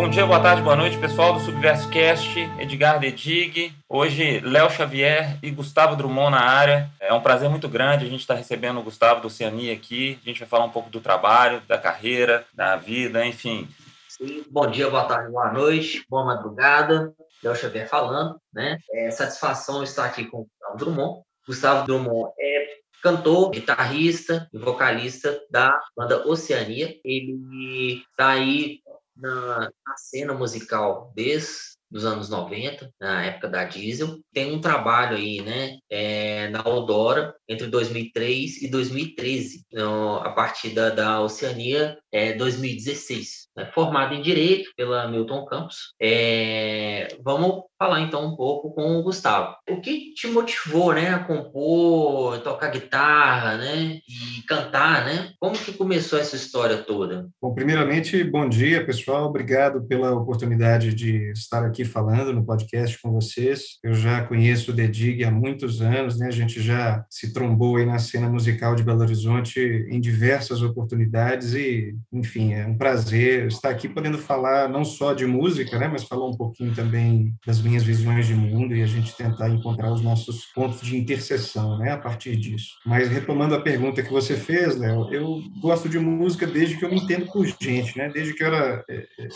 Bom dia, boa tarde, boa noite, pessoal do Subverso Cast, Edgar Dedig, hoje Léo Xavier e Gustavo Drummond na área. É um prazer muito grande a gente estar recebendo o Gustavo do Oceania aqui. A gente vai falar um pouco do trabalho, da carreira, da vida, enfim. Sim, bom dia, boa tarde, boa noite, boa madrugada. Léo Xavier falando, né? É satisfação estar aqui com o Gustavo Drummond. Gustavo Drummond é cantor, guitarrista e vocalista da banda Oceania. Ele está aí na, na cena musical desde dos anos 90, na época da Diesel. Tem um trabalho aí, né, é, na Eldora, entre 2003 e 2013, então, a partir da, da Oceania, é 2016. Né, formado em Direito pela Milton Campos. É, vamos falar então um pouco com o Gustavo. O que te motivou, né, a compor, tocar guitarra, né, e cantar, né? Como que começou essa história toda? Bom, primeiramente, bom dia, pessoal. Obrigado pela oportunidade de estar aqui falando no podcast com vocês. Eu já conheço o Dedig há muitos anos, né? A gente já se trombou aí na cena musical de Belo Horizonte em diversas oportunidades e, enfim, é um prazer estar aqui podendo falar não só de música, né, mas falar um pouquinho também das minhas visões de mundo e a gente tentar encontrar os nossos pontos de interseção, né, a partir disso. Mas retomando a pergunta que você fez, Léo, eu gosto de música desde que eu me entendo por gente, né, desde que eu era é, é,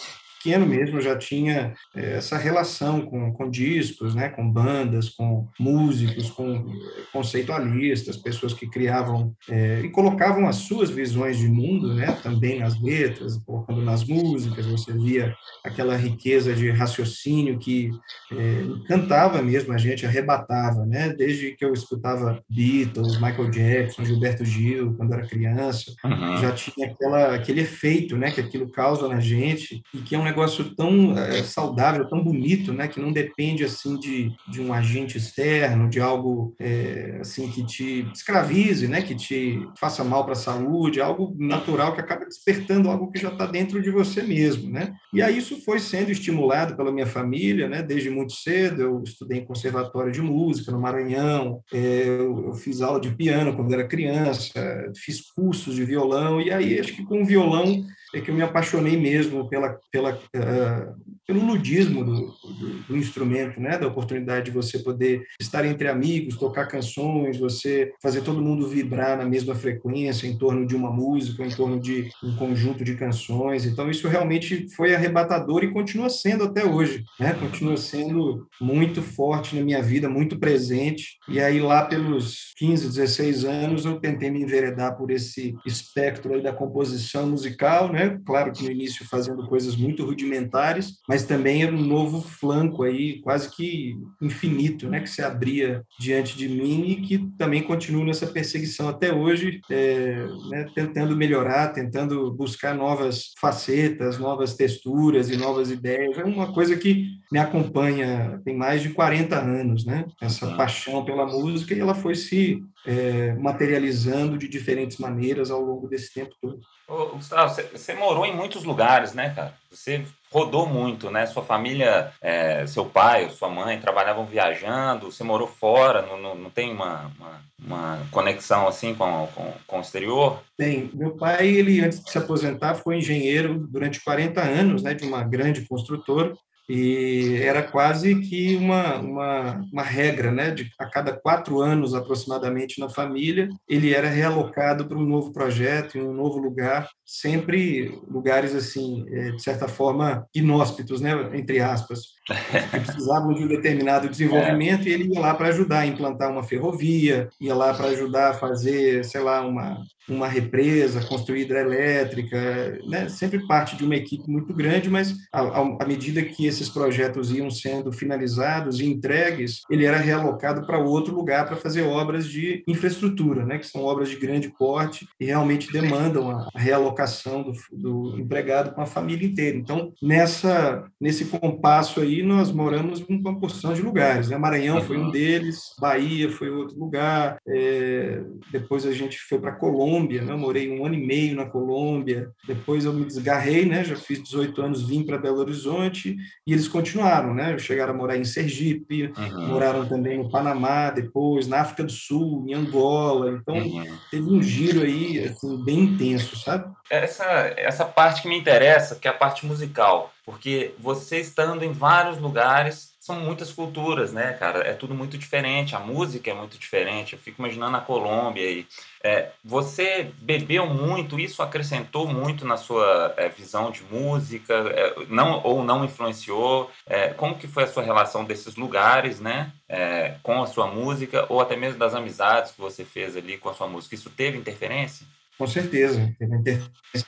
pequeno mesmo já tinha é, essa relação com, com discos, né, com bandas, com músicos, com conceitualistas, pessoas que criavam é, e colocavam as suas visões de mundo, né, também nas letras, colocando nas músicas, você via aquela riqueza de raciocínio que é, encantava mesmo a gente, arrebatava, né, desde que eu escutava Beatles, Michael Jackson, Gilberto Gil, quando era criança, uhum. já tinha aquela, aquele efeito, né, que aquilo causa na gente e que é um negócio tão é, saudável, tão bonito, né, que não depende assim de, de um agente externo, de algo é, assim que te escravize, né, que te faça mal para a saúde, algo natural que acaba despertando algo que já está dentro de você mesmo, né? E aí isso foi sendo estimulado pela minha família, né? Desde muito cedo eu estudei em conservatório de música no Maranhão, é, eu, eu fiz aula de piano quando era criança, fiz cursos de violão e aí acho que com o violão é que eu me apaixonei mesmo pela, pela, uh, pelo ludismo do, do, do, instrumento, né? da oportunidade de você poder estar entre amigos, tocar canções, você fazer todo mundo vibrar na mesma frequência em torno de uma música, em torno de um conjunto de canções. Então, isso realmente foi arrebatador e continua sendo até hoje. Né? Continua sendo muito forte na minha vida, muito presente. E aí, lá pelos 15, 16 anos, eu tentei me enveredar por esse espectro aí da composição musical, né? Claro que no início fazendo coisas muito rudimentares, mas também era um novo flanco aí, quase que infinito, né? Que se abria diante de mim e que também continuo nessa perseguição até hoje, é, né? tentando melhorar, tentando buscar novas facetas, novas texturas e novas ideias. É uma coisa que me acompanha tem mais de 40 anos, né? Essa paixão pela música e ela foi se é, materializando de diferentes maneiras ao longo desse tempo todo. Ô, Gustavo, você morou em muitos lugares, né, cara? Você rodou muito, né? Sua família, é, seu pai, sua mãe trabalhavam viajando, você morou fora, não, não, não tem uma, uma, uma, conexão assim com, com, com o exterior? Tem. Meu pai, ele antes de se aposentar, foi engenheiro durante 40 anos, né, de uma grande construtora e era quase que uma, uma, uma regra, né? De, a cada quatro anos aproximadamente na família, ele era realocado para um novo projeto, em um novo lugar, sempre lugares assim, é, de certa forma, inóspitos, né? Entre aspas, que precisavam de um determinado desenvolvimento é. e ele ia lá para ajudar a implantar uma ferrovia, ia lá para ajudar a fazer, sei lá, uma, uma represa, construir hidrelétrica, né? sempre parte de uma equipe muito grande, mas à medida que esses projetos iam sendo finalizados e entregues, ele era realocado para outro lugar para fazer obras de infraestrutura, né? que são obras de grande porte e realmente demandam a realocação do, do empregado com a família inteira. Então, nessa, nesse compasso aí, nós moramos em uma porção de lugares. Né? Maranhão foi um deles, Bahia foi outro lugar, é, depois a gente foi para Colômbia, né? Eu morei um ano e meio na Colômbia. Depois eu me desgarrei, né? Já fiz 18 anos, vim para Belo Horizonte e eles continuaram, né? Chegaram a morar em Sergipe, uhum. moraram também no Panamá, depois na África do Sul, em Angola. Então uhum. teve um giro aí assim, bem intenso, sabe? Essa, essa parte que me interessa, que é a parte musical. Porque você estando em vários lugares, são muitas culturas, né, cara? É tudo muito diferente, a música é muito diferente. Eu fico imaginando a Colômbia e é, você bebeu muito, isso acrescentou muito na sua é, visão de música, é, não ou não influenciou? É, como que foi a sua relação desses lugares, né, é, com a sua música ou até mesmo das amizades que você fez ali com a sua música? Isso teve interferência? Com certeza, teve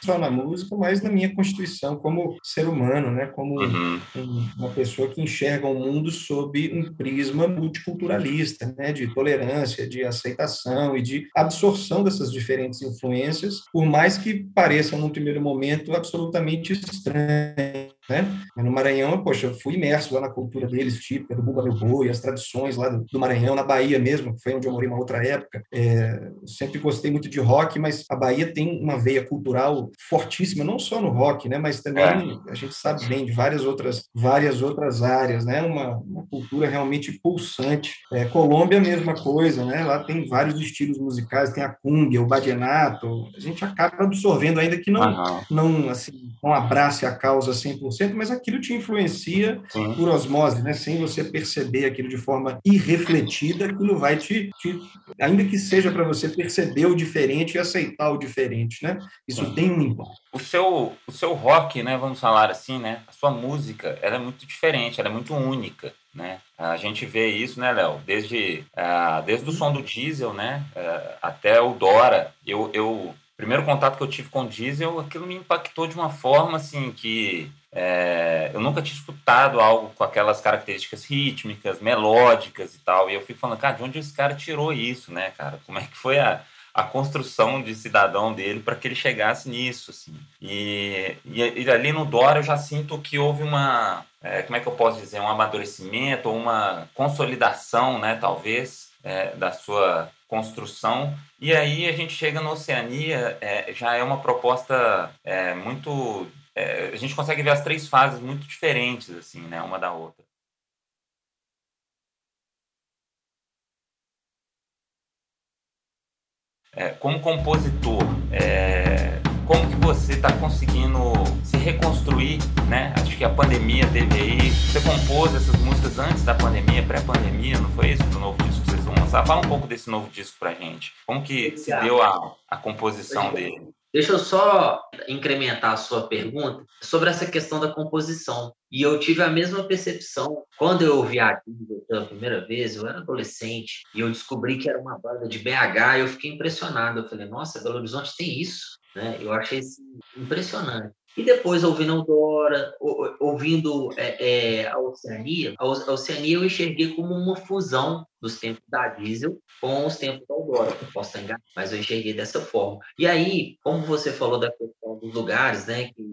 só na música, mas na minha constituição como ser humano, né? como uhum. uma pessoa que enxerga o mundo sob um prisma multiculturalista, né? de tolerância, de aceitação e de absorção dessas diferentes influências, por mais que pareçam, num primeiro momento, absolutamente estranhas né? No Maranhão, poxa, eu fui imerso lá na cultura deles, típica do Bumba Meu Boi, as tradições lá do, do, Maranhão, na Bahia mesmo, que foi onde eu morei uma outra época. É, sempre gostei muito de rock, mas a Bahia tem uma veia cultural fortíssima, não só no rock, né? Mas também é. a gente sabe bem de várias outras, várias outras áreas, né? Uma, uma cultura realmente pulsante. É, Colômbia, a mesma coisa, né? Lá tem vários estilos musicais, tem a cumbia, o badienato. A gente acaba absorvendo, ainda que não, uhum. não, assim, não abrace a causa 100%, 100%, mas aquilo te influencia Sim. por osmose, né? sem você perceber aquilo de forma irrefletida, aquilo vai te, te ainda que seja para você perceber o diferente e aceitar o diferente, né? Isso Sim. tem um impacto. O seu, o seu rock, né, vamos falar assim, né? A sua música, ela é muito diferente, ela é muito única. Né? A gente vê isso, né, Léo? Desde, uh, desde o som do diesel, né, uh, até o Dora. Eu, eu primeiro contato que eu tive com o diesel, aquilo me impactou de uma forma assim que é, eu nunca tinha escutado algo com aquelas características rítmicas, melódicas e tal. E eu fico falando, cara, de onde esse cara tirou isso, né, cara? Como é que foi a, a construção de cidadão dele para que ele chegasse nisso, assim. E, e, e, ali no Dora eu já sinto que houve uma, é, como é que eu posso dizer, um amadurecimento ou uma consolidação, né, talvez, é, da sua construção. E aí a gente chega na Oceania, é, já é uma proposta é, muito é, a gente consegue ver as três fases muito diferentes, assim, né, uma da outra. É, como compositor, é, como que você está conseguindo se reconstruir, né? Acho que a pandemia teve aí. Você compôs essas músicas antes da pandemia, pré-pandemia, não foi isso? Do novo disco Fala um pouco desse novo disco pra gente. Como que se deu a, a composição dele? Deixa eu só incrementar a sua pergunta sobre essa questão da composição. E eu tive a mesma percepção quando eu ouvi a pela primeira vez, eu era adolescente, e eu descobri que era uma banda de BH, e eu fiquei impressionado. Eu falei, nossa, Belo Horizonte tem isso? Né? Eu achei isso impressionante. E depois, ouvindo Eudora, ouvindo é, é, a Oceania, a Oceania eu enxerguei como uma fusão dos tempos da Diesel com os tempos da Eudora. Posso enganado, mas eu enxerguei dessa forma. E aí, como você falou da questão dos lugares, né, que,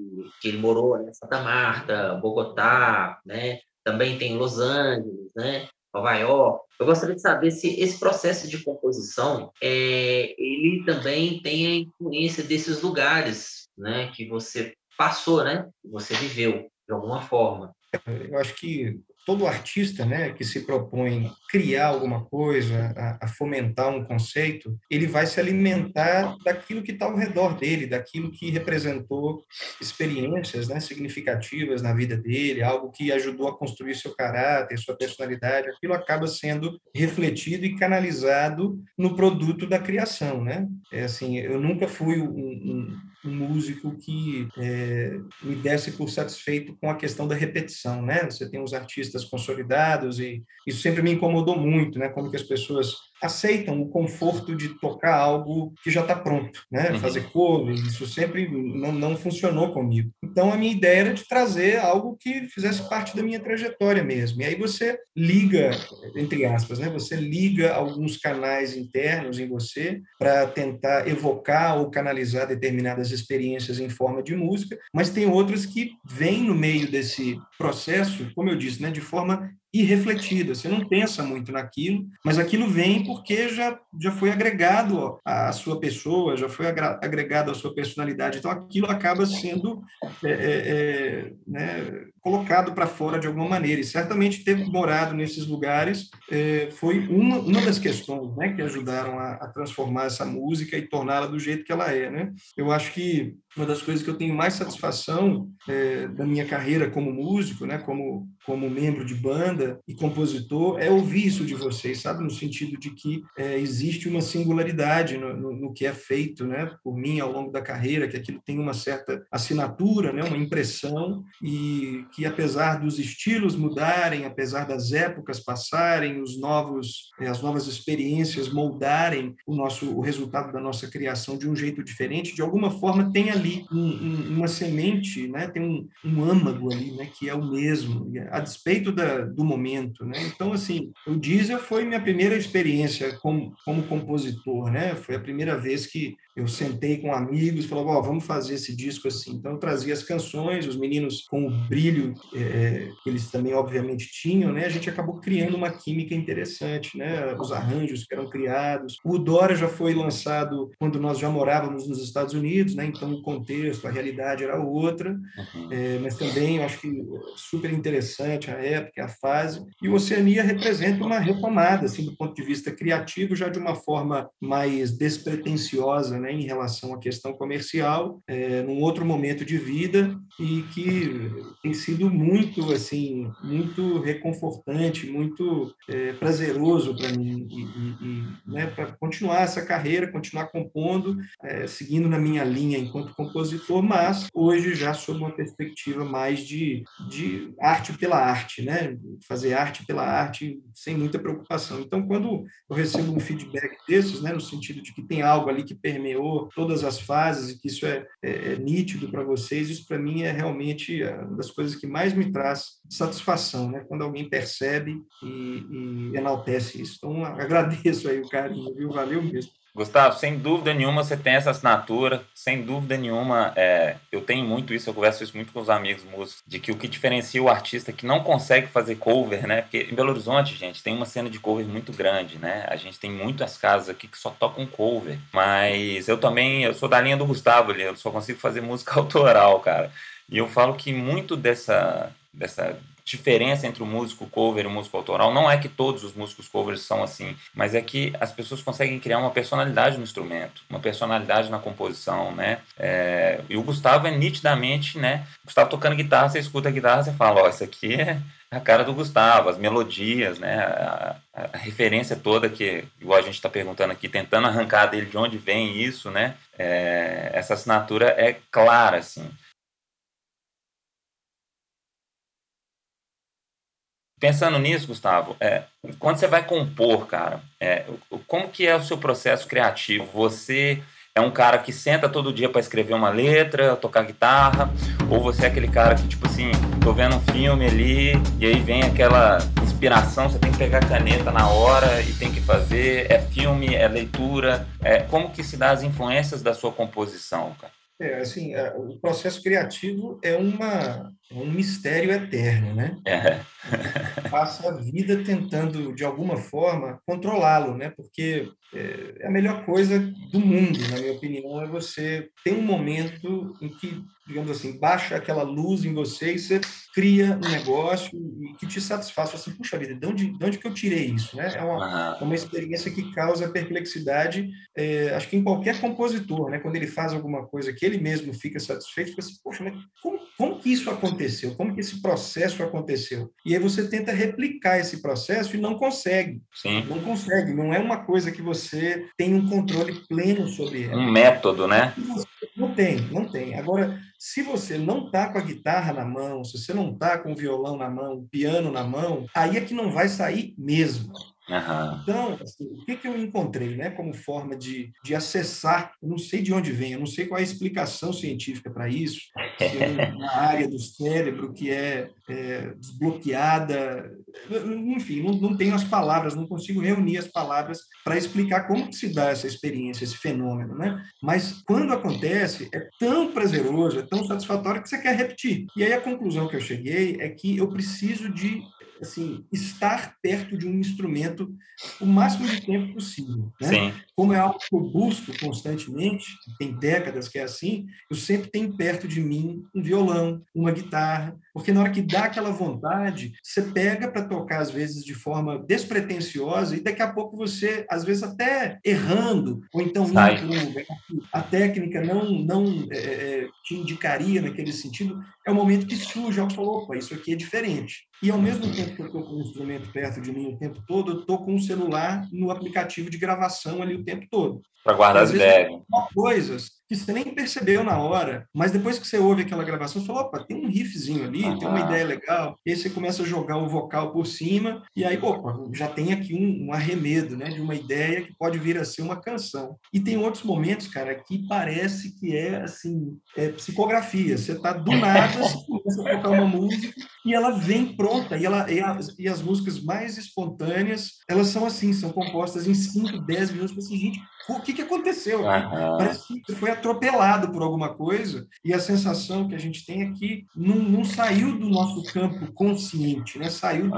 que ele morou, né, Santa Marta, Bogotá, né, também tem Los Angeles, né, Nova York. Eu gostaria de saber se esse processo de composição, é, ele também tem a influência desses lugares, né, que você passou, né? Você viveu de alguma forma. Eu acho que todo artista né, que se propõe criar alguma coisa, a, a, fomentar um conceito, ele vai se alimentar daquilo que está ao redor dele, daquilo que representou experiências né, significativas na vida dele, algo que ajudou a construir seu caráter, sua personalidade, aquilo acaba sendo refletido e canalizado no produto da criação. Né? É assim, eu nunca fui um, um, um músico que é, me desse por satisfeito com a questão da repetição. Né? Você tem os artistas artistas consolidados e isso sempre me incomodou muito, né? Como que as pessoas aceitam o conforto de tocar algo que já está pronto, né? Uhum. Fazer cover, isso sempre não, não funcionou comigo. Então a minha ideia era de trazer algo que fizesse parte da minha trajetória mesmo. E aí você liga, entre aspas, né? Você liga alguns canais internos em você para tentar evocar ou canalizar determinadas experiências em forma de música, mas tem outros que vêm no meio desse processo, como eu disse, né? De forma irrefletida. Você não pensa muito naquilo, mas aquilo vem porque já, já foi agregado à sua pessoa, já foi agregado à sua personalidade. Então, aquilo acaba sendo é, é, é né, colocado para fora de alguma maneira. E certamente ter morado nesses lugares é, foi uma, uma das questões né, que ajudaram a, a transformar essa música e torná-la do jeito que ela é. Né? Eu acho que uma das coisas que eu tenho mais satisfação é, da minha carreira como músico, né, como como membro de banda e compositor, é ouvir isso de vocês, sabe? No sentido de que é, existe uma singularidade no, no, no, que é feito, né? Por mim, ao longo da carreira, que aquilo tem uma certa assinatura, né? Uma impressão e que, apesar dos estilos mudarem, apesar das épocas passarem, os novos, é, as novas experiências moldarem o nosso, o resultado da nossa criação de um jeito diferente, de alguma forma tem ali um, um, uma semente, né? Tem um, um âmago ali, né? Que é o mesmo a despeito da, do momento, né? Então, assim, o Diesel foi minha primeira experiência como, como compositor, né? Foi a primeira vez que eu sentei com amigos, falou, oh, vamos fazer esse disco assim. Então, eu trazia as canções, os meninos com o brilho é, que eles também, obviamente, tinham, né? A gente acabou criando uma química interessante, né? Os arranjos que eram criados. O Dora já foi lançado quando nós já morávamos nos Estados Unidos, né? Então, o contexto, a realidade era outra, uhum. é, mas também acho que super interessante a época, a fase. E o Oceania representa uma retomada, assim, do ponto de vista criativo, já de uma forma mais despretensiosa, né, em relação à questão comercial, é, num outro momento de vida e que tem sido muito assim muito reconfortante, muito é, prazeroso para mim e, e, e né, para continuar essa carreira, continuar compondo, é, seguindo na minha linha enquanto compositor, mas hoje já sob uma perspectiva mais de, de arte pela arte, né? Fazer arte pela arte sem muita preocupação. Então, quando eu recebo um feedback desses, né, no sentido de que tem algo ali que permeou todas as fases e que isso é, é, é nítido para vocês, isso para mim é realmente uma das coisas que mais me traz satisfação, né? Quando alguém percebe e, e enaltece isso. Então, agradeço aí o carinho, viu? Valeu mesmo. Gustavo, sem dúvida nenhuma você tem essa assinatura, sem dúvida nenhuma, é, eu tenho muito isso, eu converso isso muito com os amigos músicos, de que o que diferencia o artista que não consegue fazer cover, né? Porque em Belo Horizonte, gente, tem uma cena de cover muito grande, né? A gente tem muitas casas aqui que só tocam cover, mas eu também, eu sou da linha do Gustavo ali, eu só consigo fazer música autoral, cara. E eu falo que muito dessa, dessa diferença entre o músico cover e o músico autoral não é que todos os músicos covers são assim, mas é que as pessoas conseguem criar uma personalidade no instrumento, uma personalidade na composição, né? É, e o Gustavo é nitidamente, né? O Gustavo tocando guitarra, você escuta a guitarra, você fala, ó, oh, isso aqui é a cara do Gustavo, as melodias, né? A, a referência toda que, igual a gente está perguntando aqui, tentando arrancar dele de onde vem isso, né? É, essa assinatura é clara, assim. Pensando nisso, Gustavo, é, quando você vai compor, cara, é, como que é o seu processo criativo? Você é um cara que senta todo dia para escrever uma letra, tocar guitarra, ou você é aquele cara que, tipo assim, tô vendo um filme ali e aí vem aquela inspiração, você tem que pegar a caneta na hora e tem que fazer, é filme, é leitura, é, como que se dá as influências da sua composição, cara? É, assim, é, o processo criativo é uma, é um mistério eterno, né? É. Passa a vida tentando, de alguma forma, controlá-lo, né? Porque é, é a melhor coisa do mundo, na minha opinião, é você ter um momento em que, digamos assim, baixa aquela luz em você e você cria um negócio que te satisfaz. Você assim, puxa vida, de onde, de onde que eu tirei isso? Né? É uma, é uma experiência que causa perplexidade, é, acho que em qualquer compositor, né? quando ele faz alguma coisa que ele mesmo fica satisfeito, fica assim, poxa, mas como, como que isso aconteceu? Como que esse processo aconteceu? E aí você tenta replicar esse processo e não consegue. Sim. Não consegue, não é uma coisa que você você tem um controle pleno sobre ela. Um método, né? Não tem, não tem. Agora, se você não tá com a guitarra na mão, se você não tá com o violão na mão, o piano na mão, aí é que não vai sair mesmo. Uhum. Então, assim, o que, que eu encontrei né, como forma de, de acessar? Eu não sei de onde vem, eu não sei qual é a explicação científica para isso, se é uma área do cérebro que é, é desbloqueada, enfim, não, não tenho as palavras, não consigo reunir as palavras para explicar como se dá essa experiência, esse fenômeno. Né? Mas quando acontece, é tão prazeroso, é tão satisfatório que você quer repetir. E aí a conclusão que eu cheguei é que eu preciso de assim, estar perto de um instrumento o máximo de tempo possível. Né? Como é algo que eu busco constantemente, tem décadas que é assim, eu sempre tenho perto de mim um violão, uma guitarra, porque na hora que dá aquela vontade, você pega para tocar, às vezes, de forma despretensiosa, e daqui a pouco você, às vezes, até errando, ou então indo Sai. um lugar que a técnica não, não é, é, te indicaria naquele sentido, é o momento que surge algo e fala, opa, isso aqui é diferente. E ao mesmo tempo que eu estou com o instrumento perto de mim o tempo todo, eu estou com o celular no aplicativo de gravação ali o tempo todo. Para guardar as ideias. Coisas que você nem percebeu na hora, mas depois que você ouve aquela gravação, você fala, opa, tem um riffzinho ali, tem uma Aham. ideia legal, e aí você começa a jogar o vocal por cima, e aí, opa, já tem aqui um, um arremedo, né, de uma ideia que pode vir a ser uma canção. E tem outros momentos, cara, que parece que é, assim, é psicografia, você tá do nada, você começa a tocar uma música, e ela vem pronta, e, ela, e, as, e as músicas mais espontâneas, elas são assim, são compostas em 5, 10 minutos, assim, gente, o que, que aconteceu. Parece que foi atropelado por alguma coisa e a sensação que a gente tem é que não, não saiu do nosso campo consciente, né? Saiu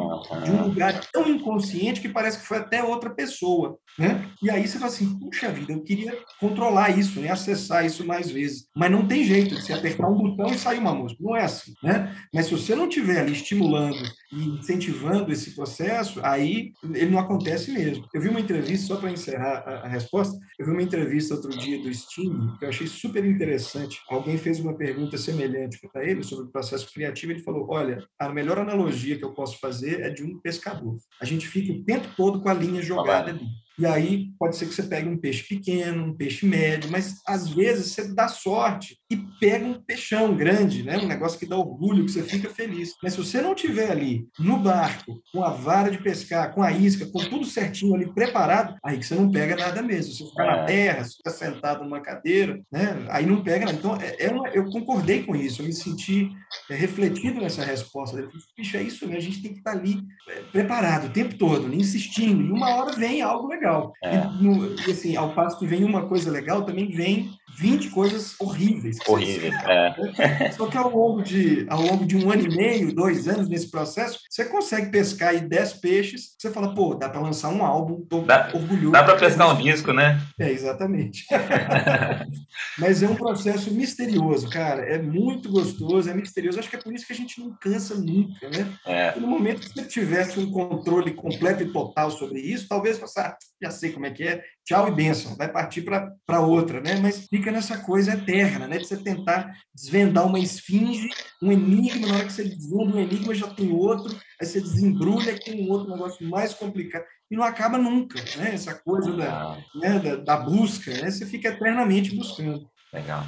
de um lugar tão inconsciente que parece que foi até outra pessoa, né? E aí você fala assim, puxa vida, eu queria controlar isso, né? Acessar isso mais vezes. Mas não tem jeito de você apertar um botão e sair uma música. Não é assim, né? Mas se você não estiver ali estimulando e incentivando esse processo, aí ele não acontece mesmo. Eu vi uma entrevista, só para encerrar a, a resposta, eu vi uma entrevista outro dia do Sting, que eu achei super interessante. Alguém fez uma pergunta semelhante para ele sobre o processo criativo. Ele falou: Olha, a melhor analogia que eu posso fazer é de um pescador. A gente fica o tempo todo com a linha jogada ali. E aí pode ser que você pegue um peixe pequeno, um peixe médio, mas às vezes você dá sorte e pega um peixão grande, né? um negócio que dá orgulho, que você fica feliz. Mas se você não tiver ali no barco, com a vara de pescar, com a isca, com tudo certinho ali preparado, aí que você não pega nada mesmo. Se você ficar na É. terra, se ficar sentado numa cadeira, né? aí não pega nada. Então, é, é uma- eu concordei com isso, eu me senti é, refletido nessa resposta. Eu falei, Bicho, é isso mesmo, a gente tem que estar ali é, preparado o tempo todo, né? insistindo, e uma hora vem algo legal. É. E, no- e, assim, ao passo que vem uma coisa legal, também vem 20 coisas horríveis. Horrível. É. Só que ao longo, de, ao longo de um ano e meio, dois anos nesse processo, você consegue pescar aí 10 peixes, você fala, pô, dá para lançar um álbum, tô Dá- orgulhoso. Dá para pescar um disco, né? É, exatamente. Mas é um processo misterioso, cara. É muito gostoso, é misterioso. Acho que é por isso que a gente não cansa nunca, né? É. No momento que você tivesse um controle completo e total sobre isso, talvez você ah, já sei como é que é, tchau e benção, vai partir para outra, né? Mas fica nessa coisa eterna, né? De você tentar desvendar uma esfinge, um enigma, na hora que você desvenda um enigma já tem outro, aí você desembrulha com um outro negócio mais complicado e não acaba nunca, né? Essa coisa da, Ah, né, da, da busca, né? Você fica eternamente buscando. legal.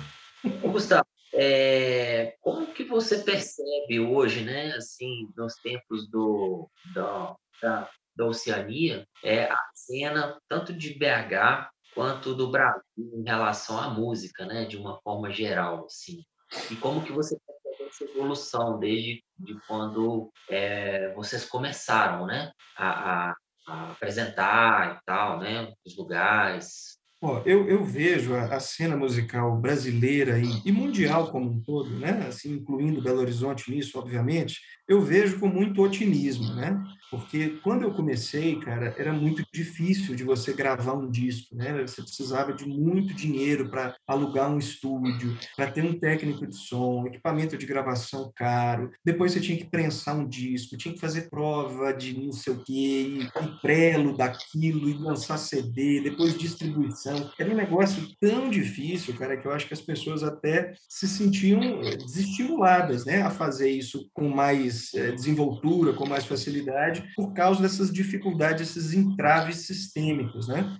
Ô, Gustavo, é, como que você percebe hoje, né, assim, nos tempos do, da, da, da Oceania, é, a cena tanto de BH quanto do Brasil em relação à música, né, de uma forma geral, assim? E como que você percebe essa evolução desde de quando é, vocês começaram, né, a, a, a apresentar e tal, né, os lugares? Ó, eu, eu vejo a, a cena musical brasileira e, e mundial como um todo, né? Assim, incluindo Belo Horizonte nisso, obviamente, eu vejo com muito otimismo, né? Porque quando eu comecei, cara, era muito difícil de você gravar um disco, né? Você precisava de muito dinheiro para alugar um estúdio, para ter um técnico de som, equipamento de gravação caro. Depois você tinha que prensar um disco, tinha que fazer prova de não sei o quê, e, prelo daquilo, e lançar CD, depois distribuição. Era um negócio tão difícil, cara, que eu acho que as pessoas até se sentiam eh, desestimuladas, né, a fazer isso com mais eh, desenvoltura, com mais facilidade, por causa dessas dificuldades, esses entraves sistêmicos, né?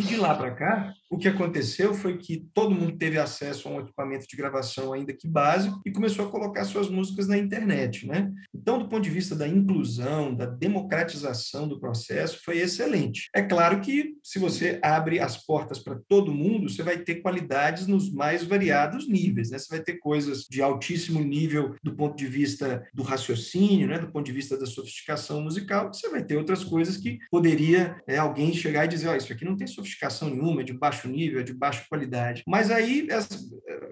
E de lá para cá, o que aconteceu foi que todo mundo teve acesso a um equipamento de gravação ainda que básico e começou a colocar suas músicas na internet, né? Então, do ponto de vista da inclusão, da democratização do processo, foi excelente. É claro que se você abre as portas para todo mundo, você vai ter qualidades nos mais variados níveis, né? Você vai ter coisas de altíssimo nível do ponto de vista do raciocínio, né? Do ponto de vista da sofisticação musical. Você vai ter outras coisas que poderia é, alguém chegar e dizer, ó, isso aqui não tem sofisticação sofisticação nenhuma, é de baixo nível, é de baixa qualidade. Mas aí as,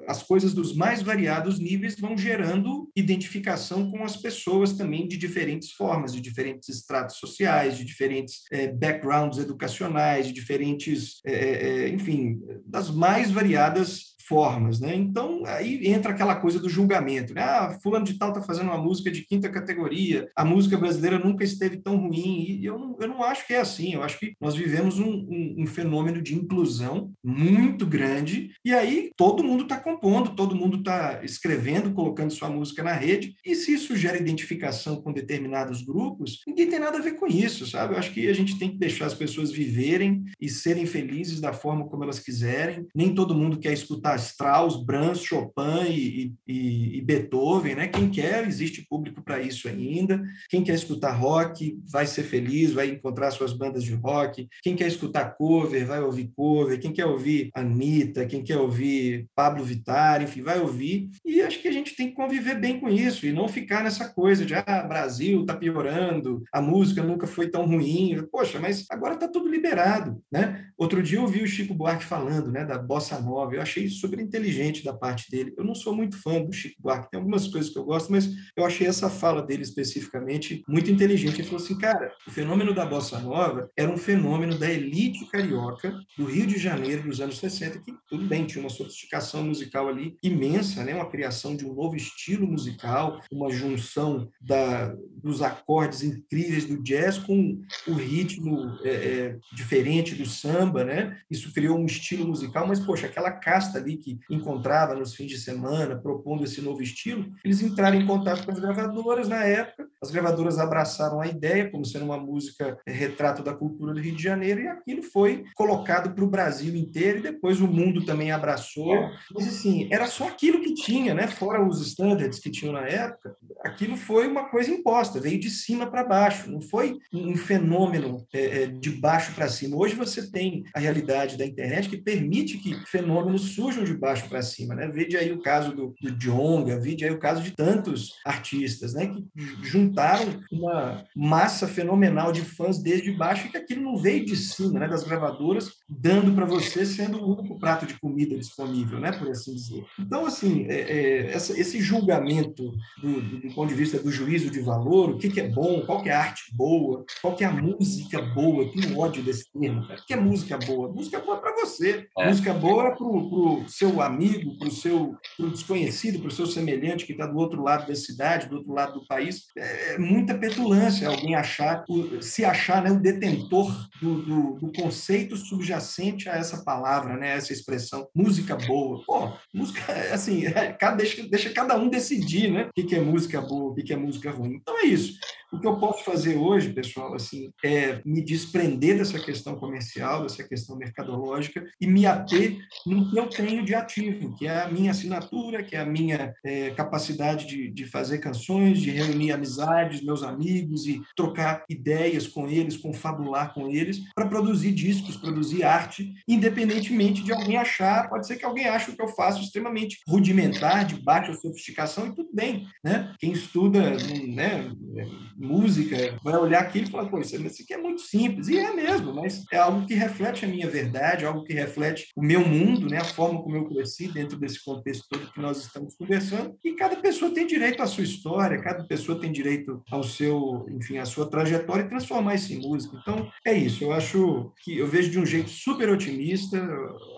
as coisas dos mais variados níveis vão gerando identificação com as pessoas também de diferentes formas, de diferentes estratos sociais, de diferentes é, backgrounds educacionais, de diferentes, é, é, enfim, das mais variadas formas, né? Então, aí entra aquela coisa do julgamento, né? Ah, fulano de tal está fazendo uma música de quinta categoria, a música brasileira nunca esteve tão ruim, e eu não, eu não acho que é assim, eu acho que nós vivemos um, um, um fenômeno de inclusão muito grande, e aí todo mundo está compondo, todo mundo está escrevendo, colocando sua música na rede, e se isso gera identificação com determinados grupos, ninguém tem nada a ver com isso, sabe? Eu acho que a gente tem que deixar as pessoas viverem e serem felizes da forma como elas quiserem, nem todo mundo quer escutar Strauss, Brahms, Chopin e, e, e, Beethoven, né? Quem quer, existe público para isso ainda. Quem quer escutar rock vai ser feliz, vai encontrar suas bandas de rock. Quem quer escutar cover, vai ouvir cover. Quem quer ouvir Anitta, quem quer ouvir Pablo Vittar, enfim, vai ouvir. E acho que a gente tem que conviver bem com isso e não ficar nessa coisa de, ah, Brasil está piorando, a música nunca foi tão ruim. Poxa, mas agora está tudo liberado, né? Outro dia eu ouvi o Chico Buarque falando, né, da bossa nova. Eu achei isso super inteligente da parte dele. Eu não sou muito fã do Chico Buarque, tem algumas coisas que eu gosto, mas eu achei essa fala dele especificamente muito inteligente. Ele falou assim, cara, o fenômeno da bossa nova era um fenômeno da elite carioca do Rio de Janeiro dos anos 60, que tudo bem, tinha uma sofisticação musical ali imensa, né? uma criação de um novo estilo musical, uma junção da, dos acordes incríveis do jazz com o ritmo é, é, diferente do samba, né? Isso criou um estilo musical, mas, poxa, aquela casta ali que encontrava nos fins de semana, propondo esse novo estilo, eles entraram em contato com as gravadoras na época. As gravadoras abraçaram a ideia como sendo uma música é, retrato da cultura do Rio de Janeiro e aquilo foi colocado para o Brasil inteiro e depois o mundo também abraçou. Mas assim, era só aquilo que tinha, né? Fora os standards que tinham na época, aquilo foi uma coisa imposta, veio de cima para baixo, não foi um fenômeno é, de baixo para cima. Hoje você tem a realidade da internet que permite que fenômenos surjam de baixo para cima, né? Vede aí o caso do, do Djonga, vede aí o caso de tantos artistas, né? Que juntaram uma massa fenomenal de fãs desde baixo e que aquilo não veio de cima, né? Das gravadoras, dando para você sendo o único prato de comida disponível, né? Por assim dizer. Então, assim, é, é, essa, esse julgamento do, do, do, ponto de vista do juízo de valor, o que, que é bom, qual que é a arte boa, qual que é a música boa, eu tenho ódio desse termo, cara. O que é música boa? Música boa para você. É. Música boa para o seu amigo, para o seu pro desconhecido, para o seu semelhante que está do outro lado da cidade, do outro lado do país. É, é muita petulância alguém achar, se achar né, o detentor do, do, do, conceito subjacente a essa palavra, né, essa expressão, música boa. Pô, música, assim, é, deixa, deixa cada um decidir né, o que é música boa, o que é música ruim. Então é isso. O que eu posso fazer hoje, pessoal, assim, é me desprender dessa questão comercial, dessa questão mercadológica e me ater no que eu tenho de ativo, que é a minha assinatura, que é a minha é, capacidade de, de fazer canções, de reunir amizades, meus amigos e trocar ideias com eles, confabular com eles, para produzir discos, produzir arte, independentemente de alguém achar, pode ser que alguém ache o que eu faço extremamente rudimentar, de baixa sofisticação, e tudo bem, né? Quem estuda, né, música, vai olhar aquilo e falar, pô, isso aqui é muito simples. E é mesmo, mas é algo que reflete a minha verdade, algo que reflete o meu mundo, né? a forma como eu cresci dentro desse contexto todo que nós estamos conversando. E cada pessoa tem direito à sua história, cada pessoa tem direito ao seu, enfim, à sua trajetória e transformar isso em música. Então, é isso. Eu acho que eu vejo de um jeito super otimista,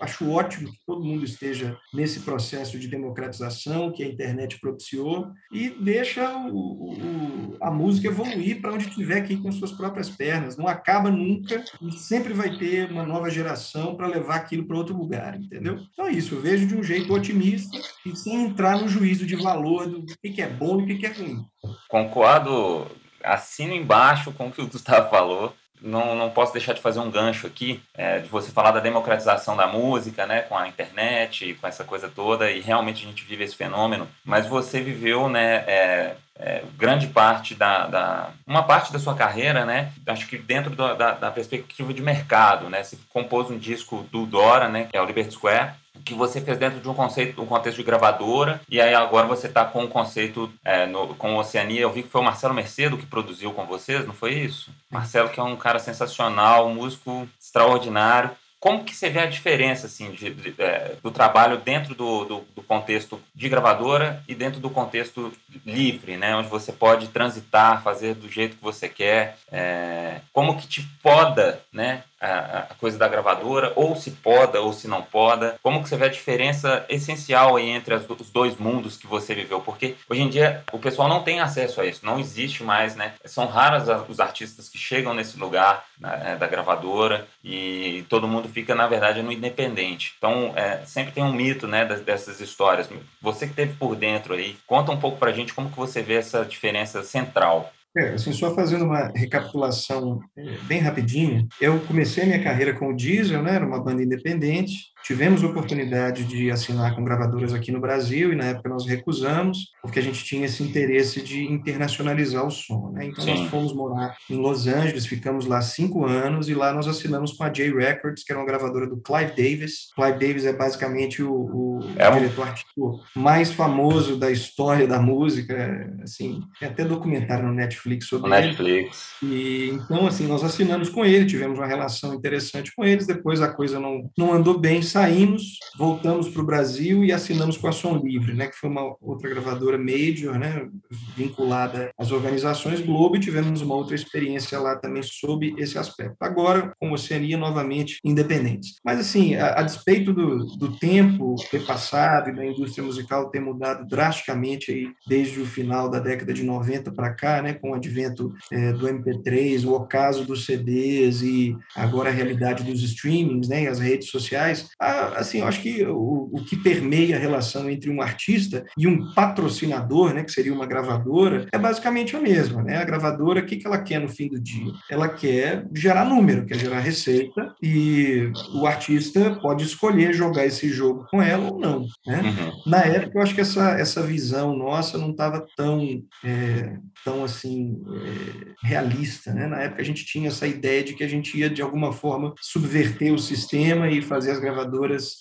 acho ótimo que todo mundo esteja nesse processo de democratização que a internet propiciou e deixa o, o, a música evoluir para onde tiver ir com suas próprias pernas. Não acaba nunca e sempre vai ter uma nova geração para levar aquilo para outro lugar, entendeu? Então é isso, eu vejo de um jeito otimista e sem entrar no juízo de valor do que é bom e o que é ruim. Concordo, assino embaixo com o que o Gustavo falou não, não posso deixar de fazer um gancho aqui, é, de você falar da democratização da música, né, com a internet, com essa coisa toda, e realmente a gente vive esse fenômeno, mas você viveu, né, é, é, grande parte da, da, uma parte da sua carreira, né? Acho que dentro da, da, da, perspectiva de mercado, né? Você compôs um disco do Dora, né? Que é o Liberty Square, que você fez dentro de um conceito, um contexto de gravadora, e aí agora você está com um conceito é, no, com Oceania. Eu vi que foi o Marcelo Mercedo que produziu com vocês, não foi isso? Marcelo, que é um cara sensacional, um músico extraordinário. como que você vê a diferença assim de, de, é, do trabalho dentro do, do, do, contexto de gravadora e dentro do contexto livre, né, onde você pode transitar, fazer do jeito que você quer, é, como que te poda, né, a, coisa da gravadora, ou se poda ou se não poda, como que você vê a diferença essencial entre as, os dois mundos que você viveu, porque hoje em dia o pessoal não tem acesso a isso, não existe mais, né, são raras os artistas que chegam nesse lugar né, da gravadora e todo mundo fica, na verdade, no independente. Então, é, sempre tem um mito, né, dessas histórias. Você que teve por dentro aí, conta um pouco pra gente como que você vê essa diferença central. É, assim, só fazendo uma recapitulação é, bem rapidinha, eu comecei minha carreira com o Diesel, né, era uma banda independente, Tivemos oportunidade de assinar com gravadoras aqui no Brasil e na época nós recusamos, porque a gente tinha esse interesse de internacionalizar o som. Né? Então Sim. nós fomos morar em Los Angeles, ficamos lá cinco anos e lá nós assinamos com a J Records, que era uma gravadora do Clive Davis. Clive Davis é basicamente o, o é um... diretor artístico mais famoso da história da música. Assim, tem até documentário no Netflix sobre no ele. Netflix. E, então, assim, nós assinamos com ele, tivemos uma relação interessante com eles, depois a coisa não, não andou bem, saímos, voltamos para o Brasil e assinamos com a Som Livre, né, que foi uma outra gravadora major, né, vinculada às organizações Globo, e tivemos uma outra experiência lá também sob esse aspecto. Agora, com Oceania, novamente independentes. Mas, assim, a, a despeito do, do tempo ter passado e da indústria musical ter mudado drasticamente aí, desde o final da década de 90 para cá, né, com o advento é, do MP3, o ocaso dos CDs e agora a realidade dos streamings, né, as redes sociais, assim, eu acho que o, o que permeia a relação entre um artista e um patrocinador, né, que seria uma gravadora, é basicamente a mesma, né? A gravadora, o que, que ela quer no fim do dia? Ela quer gerar número, quer gerar receita, e o artista pode escolher jogar esse jogo com ela ou não, né? Uhum. Na época, eu acho que essa, essa visão nossa não estava tão, é, tão assim, é, realista, né? Na época, a gente tinha essa ideia de que a gente ia, de alguma forma, subverter o sistema e fazer as gravadoras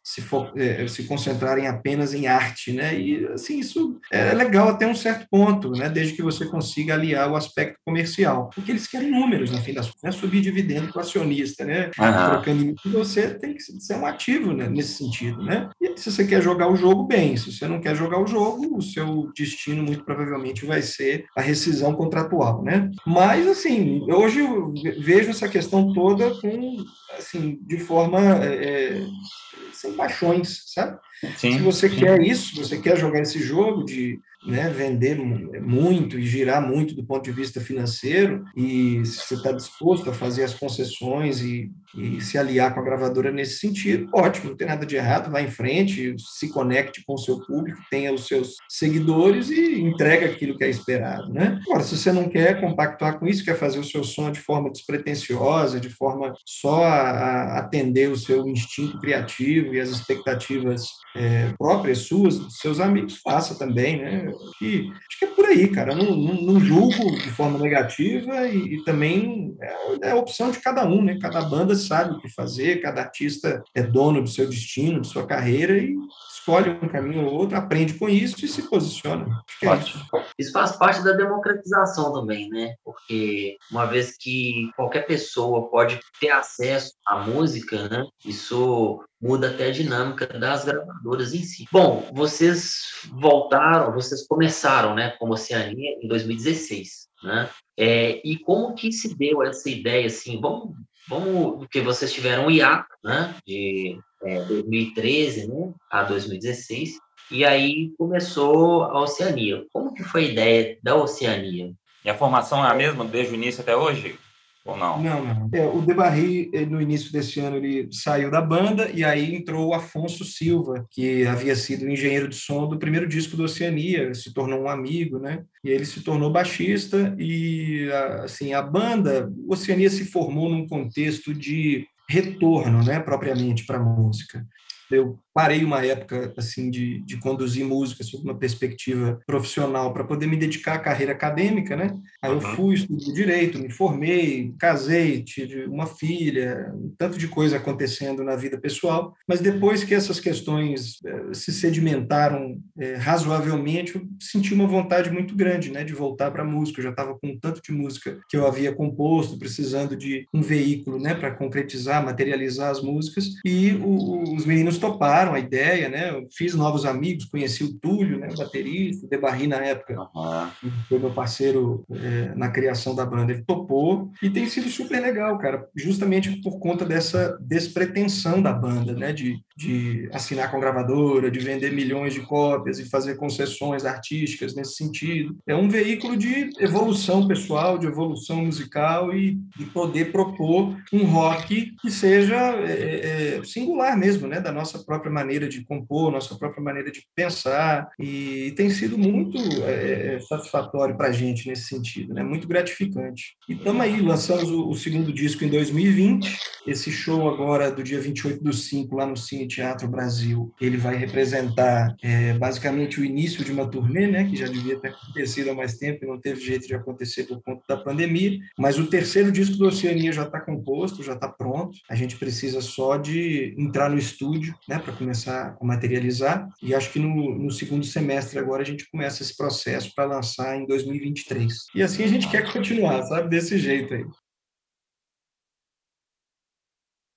se, for, é, se concentrarem apenas em arte, né? E assim isso é legal até um certo ponto, né? Desde que você consiga aliar o aspecto comercial, porque eles querem números no fim das contas, né? subir dividendo para o acionista, né? Uhum. Trocando você tem que ser um ativo né? nesse sentido, né? E se você quer jogar o jogo bem, se você não quer jogar o jogo, o seu destino muito provavelmente vai ser a rescisão contratual, né? Mas assim, hoje eu vejo essa questão toda com assim de forma é, Jeez. Sem paixões, sabe? Sim, se você sim. quer isso, você quer jogar esse jogo de né, vender muito e girar muito do ponto de vista financeiro, e se você está disposto a fazer as concessões e, e, se aliar com a gravadora nesse sentido, ótimo, não tem nada de errado, vá em frente, se conecte com o seu público, tenha os seus seguidores e entrega aquilo que é esperado. Né? Agora, se você não quer compactuar com isso, quer fazer o seu som de forma despretensiosa, de forma só a, a atender o seu instinto criativo e as expectativas é, próprias suas, dos seus amigos, faça também, né? Acho que é por aí, cara. Não, não, não julgo de forma negativa e, e também é, é, a opção de cada um, né? Cada banda sabe o que fazer, cada artista é dono do seu destino, de sua carreira e escolhe um caminho ou outro, aprende com isso e se posiciona. É isso. isso faz parte da democratização também, né? Porque uma vez que qualquer pessoa pode ter acesso à música, né? Isso muda até a dinâmica das gravadoras em si. Bom, vocês voltaram, vocês começaram, né, como Oceania em 2016, né? É, e como que se deu essa ideia, assim, vamos, vamos, porque vocês tiveram o IA, né, de é, 2013, né, a 2016, e aí começou a Oceania. Como que foi a ideia da Oceania? E a formação é a mesma desde o início até hoje? Ou não? Não, não. É, o Debarry, no início desse ano, ele saiu da banda e aí entrou o Afonso Silva, que havia sido engenheiro de som do primeiro disco do Oceania, se tornou um amigo, né? E ele se tornou baixista e, assim, a banda, o Oceania se formou num contexto de retorno, né, propriamente para a música. Eu parei uma época assim de, de conduzir música sob uma perspectiva profissional para poder me dedicar à carreira acadêmica, né? Aí eu fui, estudei direito, me formei, casei, tive uma filha, um tanto de coisa acontecendo na vida pessoal, mas depois que essas questões eh, se sedimentaram eh, razoavelmente, eu senti uma vontade muito grande, né, de voltar para a música. Eu já estava com um tanto de música que eu havia composto, precisando de um veículo, né, para concretizar, materializar as músicas, e o, os meninos toparam a ideia, né? Eu fiz novos amigos, conheci o Túlio, né, o baterista, o Debarri na época, uhum. foi meu parceiro é, na criação da banda. Ele topou e tem sido super legal, cara, justamente por conta dessa despretensão da banda, né, de, de assinar com gravadora, de vender milhões de cópias e fazer concessões artísticas nesse sentido. É um veículo de evolução pessoal, de evolução musical e de poder propor um rock que seja é, é, singular mesmo, né, da nossa própria maneira de compor, nossa própria maneira de pensar e tem sido muito é, satisfatório para a gente nesse sentido, né, muito gratificante. E estamos aí, lançamos o, o, segundo disco em 2020, esse show agora do dia 28 do 5 lá no Cine Teatro Brasil, ele vai representar é, basicamente o início de uma turnê, né, que já devia ter acontecido há mais tempo e não teve jeito de acontecer por conta da pandemia, mas o terceiro disco do Oceania já está composto, já está pronto, a gente precisa só de entrar no estúdio, né, para começar a materializar, e acho que no, no segundo semestre agora a gente começa esse processo para lançar em 2023. E assim a gente quer continuar, sabe, desse jeito aí.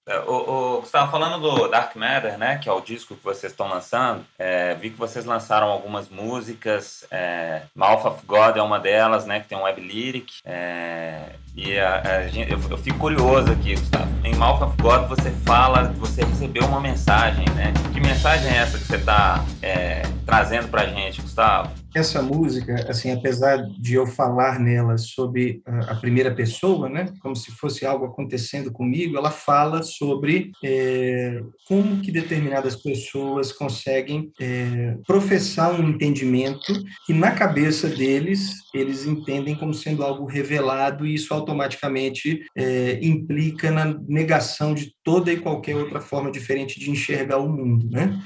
É, o, o, estava falando do Dark Matter, né? Que é o disco que vocês estão lançando. É, vi que vocês lançaram algumas músicas. É, Mouth of God é uma delas, né? Que tem um web lyric. É, e a, a gente, eu, eu, fico curioso aqui, Gustavo. Em Mouth of God você fala você recebeu uma mensagem, né? Que mensagem é essa que você está é, trazendo para a gente, Gustavo? Essa música, assim, apesar de eu falar nela sobre a primeira pessoa, né, como se fosse algo acontecendo comigo, ela fala sobre é, como que determinadas pessoas conseguem é, professar um entendimento que na cabeça deles eles entendem como sendo algo revelado e isso automaticamente é, implica na negação de toda e qualquer outra forma diferente de enxergar o mundo, né?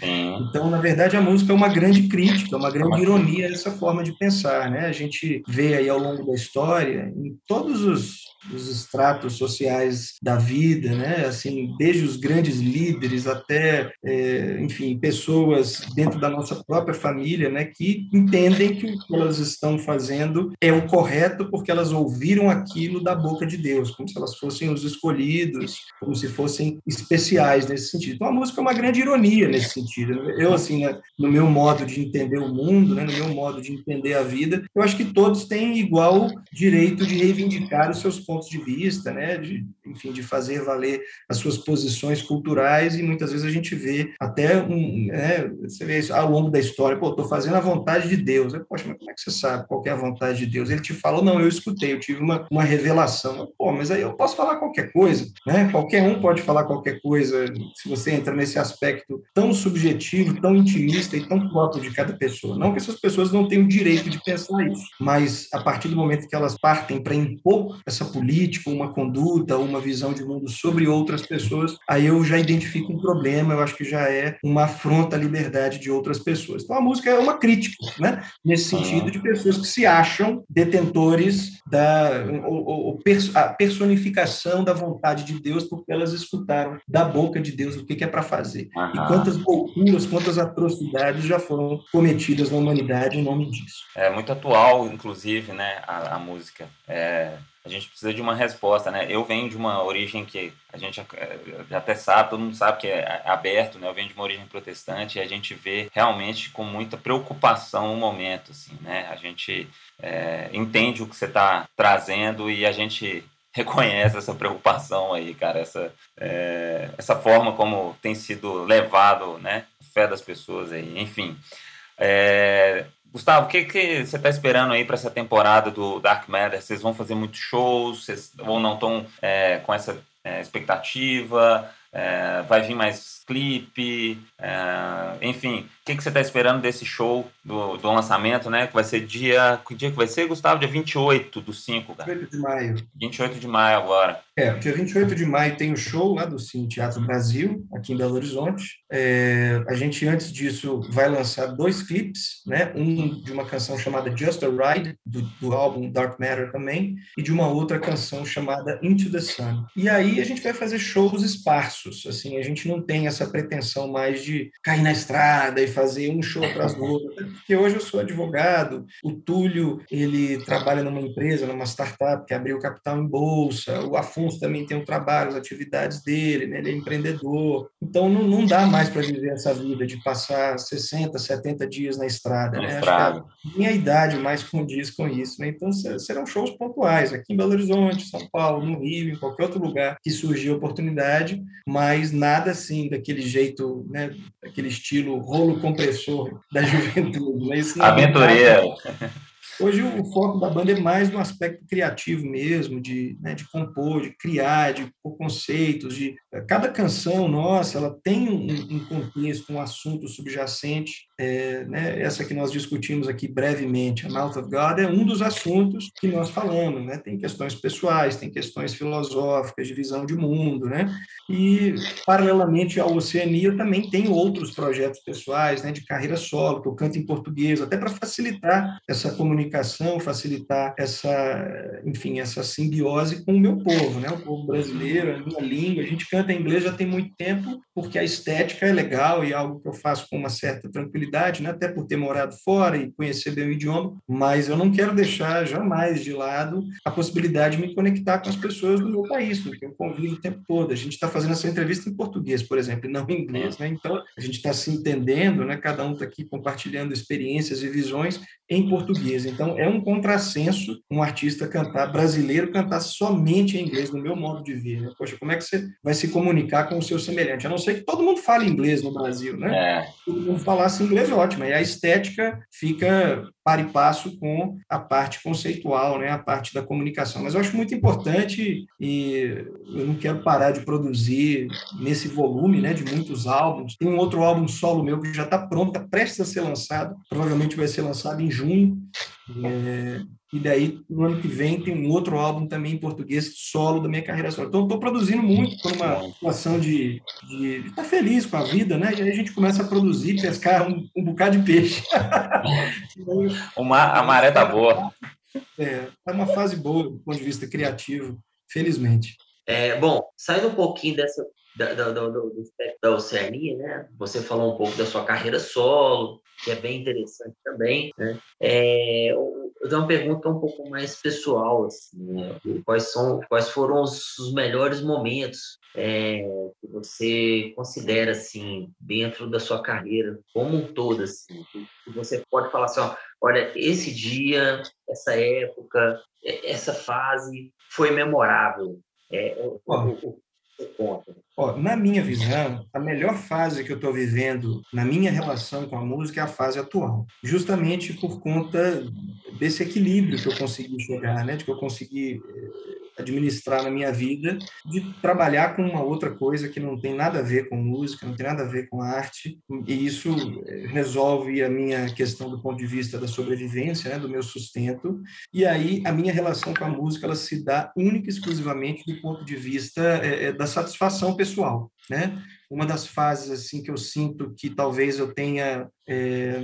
Então, na verdade, a música é uma grande crítica, uma grande ironia dessa forma de pensar, né? A gente vê aí ao longo da história, em todos os os estratos sociais da vida, né? Assim, desde os grandes líderes até, é, enfim, pessoas dentro da nossa própria família, né? Que entendem que o que elas estão fazendo é o correto porque elas ouviram aquilo da boca de Deus, como se elas fossem os escolhidos, como se fossem especiais nesse sentido. Então, a música é uma grande ironia nesse sentido. Eu, assim, né, no meu modo de entender o mundo, né? No meu modo de entender a vida, eu acho que todos têm igual direito de reivindicar os seus pontos de vista, né, de, enfim, de fazer valer as suas posições culturais e muitas vezes a gente vê até um, né, você vê isso ao longo da história, pô, estou fazendo a vontade de Deus, eu, poxa, mas como é que você sabe qual é a vontade de Deus? Ele te falou, não, eu escutei, eu tive uma, uma revelação, pô, mas aí eu posso falar qualquer coisa, né, qualquer um pode falar qualquer coisa, se você entra nesse aspecto tão subjetivo, tão intimista e tão próprio de cada pessoa, não que essas pessoas não tenham o direito de pensar isso, mas a partir do momento que elas partem para impor essa política, uma conduta, uma visão de mundo sobre outras pessoas, aí eu já identifico um problema, eu acho que já é uma afronta à liberdade de outras pessoas. Então a música é uma crítica, né? Nesse sentido de pessoas que se acham detentores da ou, ou, a personificação da vontade de Deus porque elas escutaram da boca de Deus o que é para fazer. Uhum. E quantas loucuras, quantas atrocidades já foram cometidas na humanidade em nome disso. É muito atual, inclusive, né, a, a música. É, a gente precisa de uma resposta, né? Eu venho de uma origem que a gente já até sabe, todo mundo sabe que é aberto, né? Eu venho de uma origem protestante e a gente vê realmente com muita preocupação o momento, assim, né? A gente é, entende o que você está trazendo e a gente reconhece essa preocupação aí, cara, essa, é, essa forma como tem sido levado, né? Fé das pessoas aí, enfim. É, Gustavo, o que, que você está esperando aí para essa temporada do Dark Matter? Vocês vão fazer muitos shows? Vocês ou não estão é, com essa é, expectativa? É, vai vir mais clipe? É, enfim, o que, que você está esperando desse show do, do lançamento, né? Que vai ser dia. Que dia que vai ser, Gustavo? Dia 28 do 5, cara. 28 de maio. 28 de maio agora. É, dia 28 de maio tem o show lá do Cine Teatro Brasil, aqui em Belo Horizonte. É, a gente, antes disso, vai lançar dois clipes, né? Um de uma canção chamada Just a Ride, do, do álbum Dark Matter também, e de uma outra canção chamada Into the Sun. E aí a gente vai fazer shows esparsos, assim, a gente não tem essa pretensão mais de cair na estrada e fazer um show atrás do outro, porque hoje eu sou advogado, o Túlio, ele trabalha numa empresa, numa startup que abriu capital em bolsa, o Afonso também tem um trabalho, as atividades dele, né? ele é empreendedor, então não, não dá mais para viver essa vida de passar 60, 70 dias na estrada, né? Acho que minha idade mais condiz com isso, né? Então serão shows pontuais, aqui em Belo Horizonte, São Paulo, no Rio, em qualquer outro lugar que surgir oportunidade, mas nada assim daquele jeito, né, daquele estilo rolo compressor da juventude. Né? Isso Aventureiro. Hoje o foco da banda é mais no aspecto criativo mesmo, de, né, de compor, de criar, de pôr conceitos, de cada canção nossa, ela tem um, um contexto, um assunto subjacente. É, né, essa que nós discutimos aqui brevemente, a Mouth of God, é um dos assuntos que nós falamos. Né? Tem questões pessoais, tem questões filosóficas, de visão de mundo, né? E paralelamente ao Oceania, eu também tenho outros projetos pessoais, né, de carreira solo, que eu canto em português, até para facilitar essa comunicação comunicação, facilitar essa, enfim, essa simbiose com o meu povo, né? O povo brasileiro, a minha língua. A gente canta em inglês já tem muito tempo, porque a estética é legal e é algo que eu faço com uma certa tranquilidade, né? Até por ter morado fora e conhecer bem o idioma, mas eu não quero deixar jamais de lado a possibilidade de me conectar com as pessoas do meu país, porque eu convivo o tempo todo. A gente está fazendo essa entrevista em português, por exemplo, e não em inglês, né? Então, a gente está se entendendo, né? Cada um está aqui compartilhando experiências e visões em português. Então, é um contrassenso um artista cantar, brasileiro, cantar somente em inglês, no meu modo de ver. Né? Poxa, como é que você vai se comunicar com o seu semelhante? A não ser que todo mundo fale inglês no Brasil, né? É. Todo mundo falasse inglês, ótimo. E a estética fica par e passo com a parte conceitual, né? a parte da comunicação. Mas eu acho muito importante e eu não quero parar de produzir nesse volume né, de muitos álbuns. Tem um outro álbum solo meu que já está pronto, está prestes a ser lançado, provavelmente vai ser lançado em junho. É, e daí, no ano que vem, tem um outro álbum também em português, solo da minha carreira solo. Então, estou produzindo muito por uma situação de estar tá feliz com a vida, né? E aí a gente começa a produzir, pescar um, um bocado de peixe. uma, a maré tá boa. É, é uma fase boa do ponto de vista criativo, felizmente. É, bom, saindo um pouquinho dessa da, da, aspecto da Oceania, né? Você falou um pouco da sua carreira solo, que é bem interessante também, né? É, eu tenho uma pergunta um pouco mais pessoal, assim, né? quais são, quais foram os, os melhores momentos é, que você considera, assim, dentro da sua carreira como um todo, assim, que você pode falar assim, ó, olha, esse dia, essa época, essa fase foi memorável. É, o, o, Ó, na minha visão, a melhor fase que eu estou vivendo na minha relação com a música é a fase atual, justamente por conta desse equilíbrio que eu consegui chegar, né? De que eu consegui eh, administrar na minha vida, de trabalhar com uma outra coisa que não tem nada a ver com música, não tem nada a ver com arte, e isso eh, resolve a minha questão do ponto de vista da sobrevivência, né, do meu sustento, e aí a minha relação com a música ela se dá única e exclusivamente do ponto de vista é, da satisfação pessoal, né? Uma das fases assim que eu sinto que talvez eu tenha é,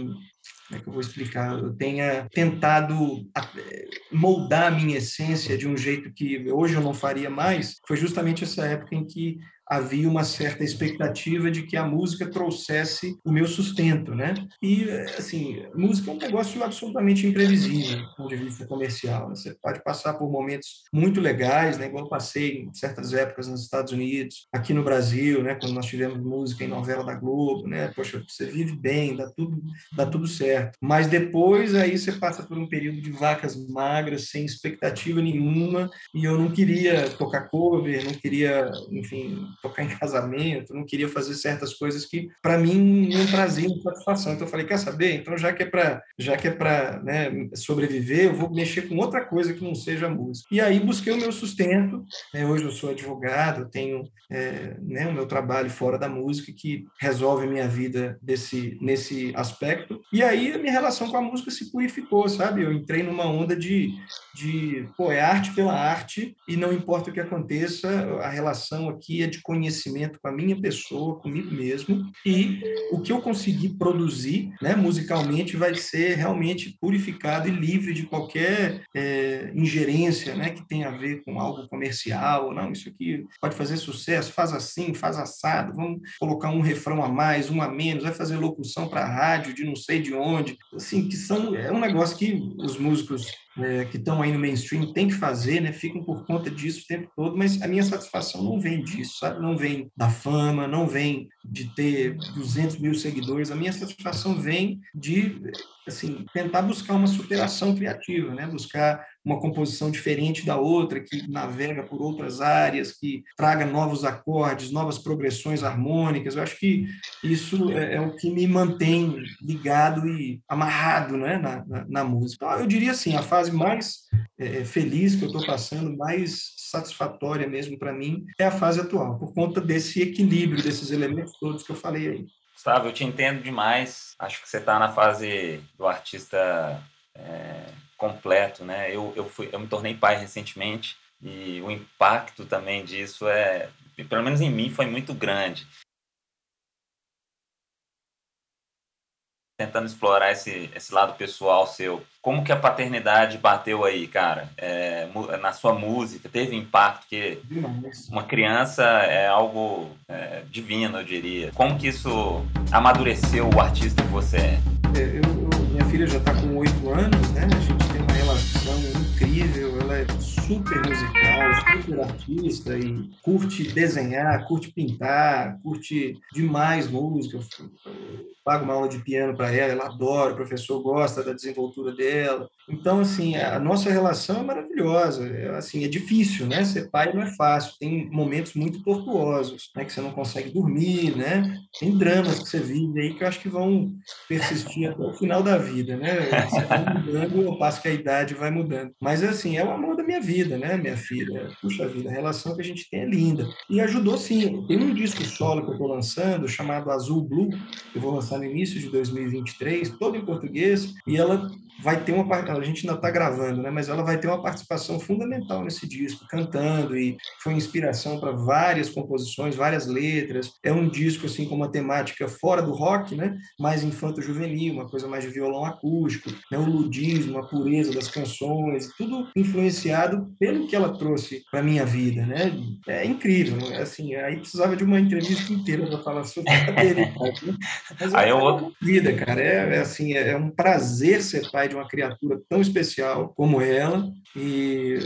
como é que eu vou explicar? Eu tenha tentado eh, moldar a minha essência de um jeito que hoje eu não faria mais, foi justamente essa época em que havia uma certa expectativa de que a música trouxesse o meu sustento, né? E, assim, música é um negócio absolutamente imprevisível do ponto de vista comercial. Né? Você pode passar por momentos muito legais, né? Igual eu passei em certas épocas nos Estados Unidos, aqui no Brasil, né? Quando nós tivemos música em novela da Globo, né? Poxa, você vive bem, dá tudo, dá tudo certo. Mas depois aí você passa por um período de vacas magras, sem expectativa nenhuma, e eu não queria tocar cover, não queria, enfim, tocar em casamento, não queria fazer certas coisas que para mim não traziam satisfação. Então eu falei, quer saber? Então já que é para já que é para né, sobreviver, eu vou mexer com outra coisa que não seja música. E aí busquei o meu sustento. Né? Hoje eu sou advogado, tenho é, né, o meu trabalho fora da música que resolve a minha vida desse nesse aspecto. E aí a minha relação com a música se purificou, sabe? Eu entrei numa onda de, de pô, é arte pela arte e não importa o que aconteça, a relação aqui é de conhecimento com a minha pessoa, comigo mesmo e o que eu conseguir produzir, né, musicalmente, vai ser realmente purificado e livre de qualquer é, ingerência, né, que tenha a ver com algo comercial, não, isso aqui pode fazer sucesso, faz assim, faz assado, vamos colocar um refrão a mais, um a menos, vai fazer locução para rádio de não sei de onde, assim, que são é um negócio que os músicos é, que estão aí no mainstream têm que fazer, né? Ficam por conta disso o tempo todo, mas a minha satisfação não vem disso, sabe? Não vem da fama, não vem de ter 200 mil seguidores. A minha satisfação vem de, assim, tentar buscar uma superação criativa, né? Buscar uma composição diferente da outra, que navega por outras áreas, que traga novos acordes, novas progressões harmônicas. Eu acho que isso é, é o que me mantém ligado e amarrado né, na, na, na música. Então, eu diria assim, a fase mais é, feliz que eu estou passando, mais satisfatória mesmo para mim, é a fase atual, por conta desse equilíbrio, desses elementos todos que eu falei aí. Gustavo, eu te entendo demais. Acho que você está na fase do artista é, completo, né? Eu, eu, fui, eu me tornei pai recentemente e o impacto também disso é, pelo menos em mim, foi muito grande. Tentando explorar esse, esse lado pessoal seu. Como que a paternidade bateu aí, cara? É, na sua música, teve impacto? Porque uma criança é algo é, divino, eu diria. Como que isso amadureceu o artista que você é? é eu, minha filha já está com oito anos, né? A gente relação incrível, ela é super musical, super artista e curte desenhar, curte pintar, curte demais música. Eu pago uma aula de piano para ela, ela adora, o professor gosta da desenvoltura dela. Então, assim, a nossa relação é maravilhosa. É, assim, é difícil, né? Ser pai não é fácil. Tem momentos muito tortuosos, né? Que você não consegue dormir, né? Tem dramas que você vive aí que eu acho que vão persistir até o final da vida, né? Você vai mudando, eu passo que a idade vai mudando. Mas, assim, é o amor da minha vida, né, minha filha? Puxa vida, a relação que a gente tem é linda. E ajudou, sim. Tem um disco solo que eu estou lançando, chamado Azul Blue, que eu vou lançar no início de 2023, todo em português, e ela vai ter uma a gente ainda está gravando, né? Mas ela vai ter uma participação fundamental nesse disco, cantando e foi inspiração para várias composições, várias letras. É um disco assim com uma temática fora do rock, né? Mais infanto-juvenil, uma coisa mais de violão acústico, né? O ludismo, a pureza das canções, tudo influenciado pelo que ela trouxe para minha vida, né? É incrível, né? assim. Aí precisava de uma entrevista inteira para falar sobre a né? Mas aí é outra vida, cara. É, é assim, é um prazer ser pai de uma criatura tão especial como ela e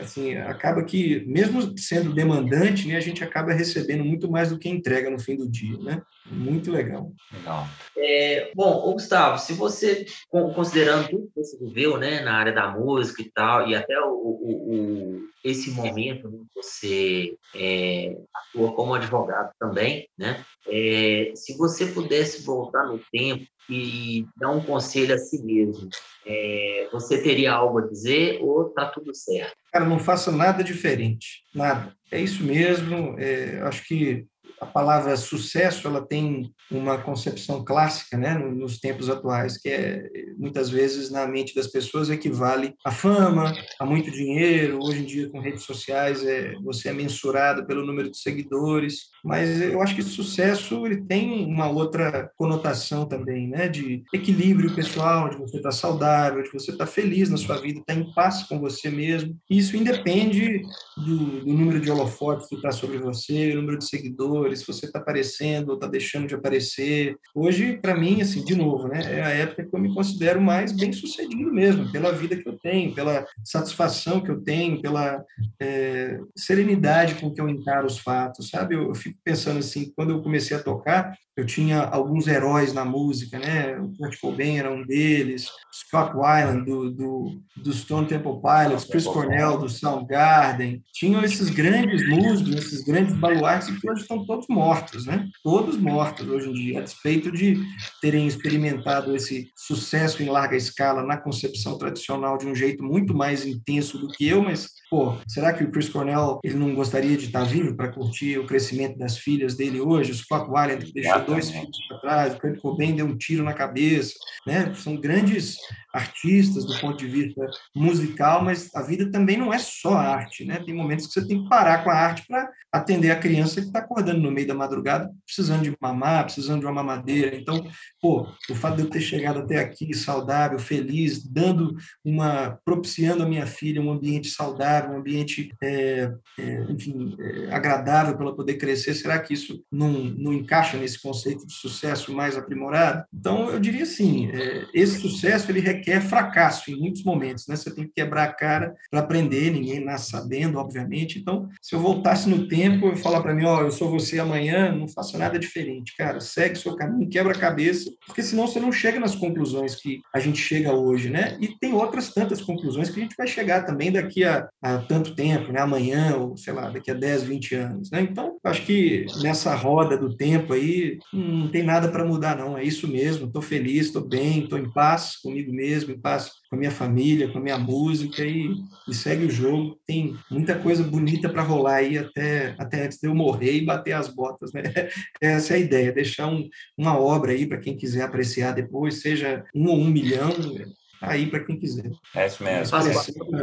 assim acaba que mesmo sendo demandante, né, a gente acaba recebendo muito mais do que entrega no fim do dia, né? Muito legal. Legal. É, bom, Gustavo, se você considerando tudo que você viveu, né, na área da música e tal, e até o, o, o esse momento né, que você é, atua como advogado também, né? É, se você pudesse voltar no tempo e dar um conselho a si mesmo, é, você teria algo a dizer ou tá tudo certo? Cara, não faça nada diferente, nada. É isso mesmo. É, acho que a palavra sucesso ela tem uma concepção clássica, né, nos tempos atuais, que é muitas vezes na mente das pessoas equivale a fama, a muito dinheiro. Hoje em dia com redes sociais é você é mensurado pelo número de seguidores, mas eu acho que sucesso ele tem uma outra conotação também, né, de equilíbrio pessoal, de você estar saudável, de você estar feliz na sua vida, estar em paz com você mesmo. Isso independe do, do número de holofotes que está sobre você, o número de seguidores se você está aparecendo ou está deixando de aparecer. Hoje, para mim, assim, de novo, né, é a época que eu me considero mais bem sucedido mesmo, pela vida que eu tenho, pela satisfação que eu tenho, pela é, serenidade com que eu encaro os fatos, sabe? Eu, eu fico pensando assim, quando eu comecei a tocar, eu tinha alguns heróis na música, né? O Kurt Cobain era um deles, Scott Weiland do, do, do Stone Temple Pilots, Chris Cornell do Soundgarden. Tinham esses grandes músicos, esses grandes baluartes que hoje estão todos mortos, né? Todos mortos hoje em dia, a despeito de terem experimentado esse sucesso em larga escala na concepção tradicional de um jeito muito mais intenso do que eu, mas pô, será que o Chris Cornell ele não gostaria de estar vivo para curtir o crescimento das filhas dele hoje? O Scott Weiland que deixou dois filhos para trás, o Kurt Cobain deu um tiro na cabeça, né? São grandes artistas do ponto de vista musical, mas a vida também não é só arte, né? Tem momentos que você tem que parar com a arte para atender a criança que está acordando no meio da madrugada, precisando de mamar, precisando de uma mamadeira. Então, pô, o fato de eu ter chegado até aqui saudável, feliz, dando uma, propiciando a minha filha um ambiente saudável, um ambiente, é, é, enfim, é, agradável para ela poder crescer, será que isso não, não encaixa nesse conceito de sucesso mais aprimorado? Então, eu diria assim, é, esse sucesso ele requer fracasso em muitos momentos, né? Você tem que quebrar a cara para aprender, ninguém nasce sabendo, obviamente. Então, se eu voltasse no tempo e falar para mim, ó, oh, eu sou você amanhã, não faço nada diferente, cara, segue seu caminho, quebra a cabeça, porque senão você não chega nas conclusões que a gente chega hoje, né? E tem outras tantas conclusões que a gente vai chegar também daqui a, a tanto tempo, né? Amanhã, ou sei lá, daqui a 10, 20 anos, né? Então, acho que nessa roda do tempo aí, não tem nada para mudar, não. É isso mesmo, estou feliz, estou bem, estou em paz comigo mesmo em paz com a minha família, com a minha música e, e segue o jogo. Tem muita coisa bonita para rolar aí até, até antes de eu morrer e bater as botas, né? Essa é a ideia, deixar um, uma obra aí para quem quiser apreciar depois, seja um ou um milhão, aí para quem quiser. É isso mesmo.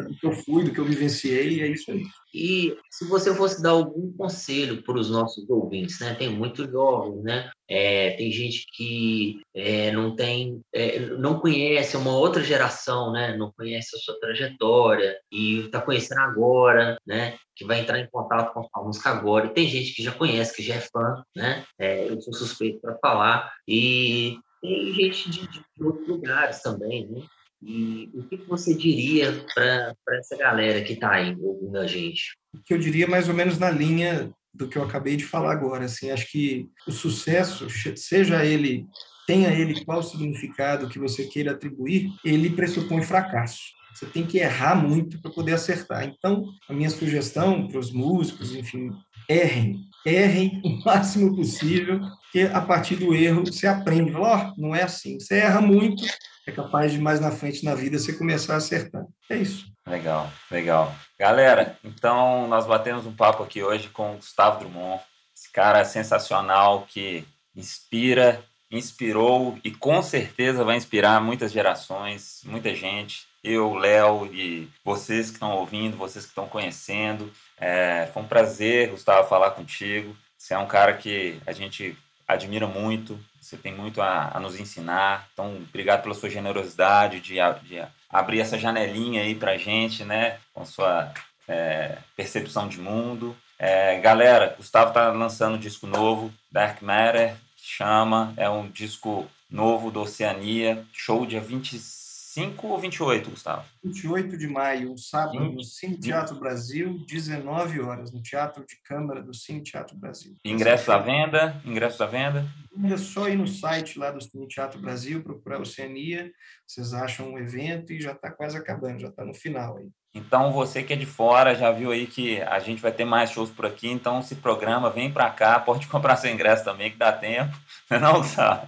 Do que eu fui, do que eu vivenciei, é isso aí. E se você fosse dar algum conselho para os nossos ouvintes, né? Tem muitos jovens, né? É, tem gente que é, não tem, é, não conhece uma outra geração, né? Não conhece a sua trajetória e está conhecendo agora, né? Que vai entrar em contato com a música agora. E tem gente que já conhece, que já é fã, né? É, eu sou suspeito para falar e tem gente de, de outros lugares também, né? E o que você diria para essa galera que está aí ouvindo a gente? O que eu diria mais ou menos na linha do que eu acabei de falar agora. Assim, acho que o sucesso, seja ele, tenha ele qual significado que você queira atribuir, ele pressupõe fracasso. Você tem que errar muito para poder acertar. Então, a minha sugestão para os músicos, enfim, errem, errem o máximo possível, que a partir do erro você aprende. Fala, oh, não é assim. Você erra muito, é capaz de mais na frente na vida você começar a acertar. É isso. Legal, legal. Galera, então nós batemos um papo aqui hoje com o Gustavo Drummond, esse cara sensacional que inspira, inspirou e com certeza vai inspirar muitas gerações, muita gente. Eu, Léo e vocês que estão ouvindo, vocês que estão conhecendo. É, foi um prazer, Gustavo, falar contigo. Você é um cara que a gente admira muito, você tem muito a, a nos ensinar. Então, obrigado pela sua generosidade de, de abrir essa janelinha aí para gente, né? Com sua é, percepção de mundo. É, galera, Gustavo está lançando um disco novo, Dark Matter, chama, é um disco novo do Oceania, show dia 25 25 ou 28, Gustavo? 28 de maio, um sábado, no Cine Teatro Brasil, 19 horas, no Teatro de Câmara do Cine Teatro Brasil. Ingresso à venda? Ingresso à venda? É só ir no site lá do Cine Teatro Brasil, procurar Oceania, vocês acham um evento e já está quase acabando, já está no final aí. Então, você que é de fora, já viu aí que a gente vai ter mais shows por aqui, então se programa, vem para cá, pode comprar seu ingresso também, que dá tempo. Não, Gustavo?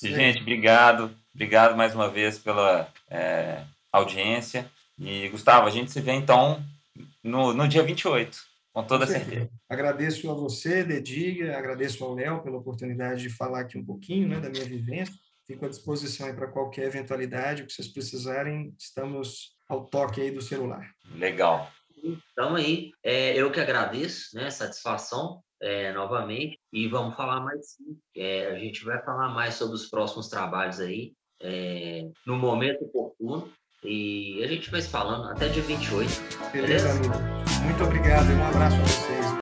Gente, obrigado. Obrigado mais uma vez pela é, audiência. E, Gustavo, a gente se vê então no, no dia 28, com toda com certeza. Agradeço a você, Dediga, agradeço ao Léo pela oportunidade de falar aqui um pouquinho né, da minha vivência. Fico à disposição para qualquer eventualidade que vocês precisarem, estamos ao toque aí do celular. Legal. Então aí, é, eu que agradeço, né, satisfação é, novamente e vamos falar mais sim. É, a gente vai falar mais sobre os próximos trabalhos aí é, no momento oportuno. E a gente vai se falando até dia 28. Beleza, beleza? amigo. Muito obrigado e um abraço a você.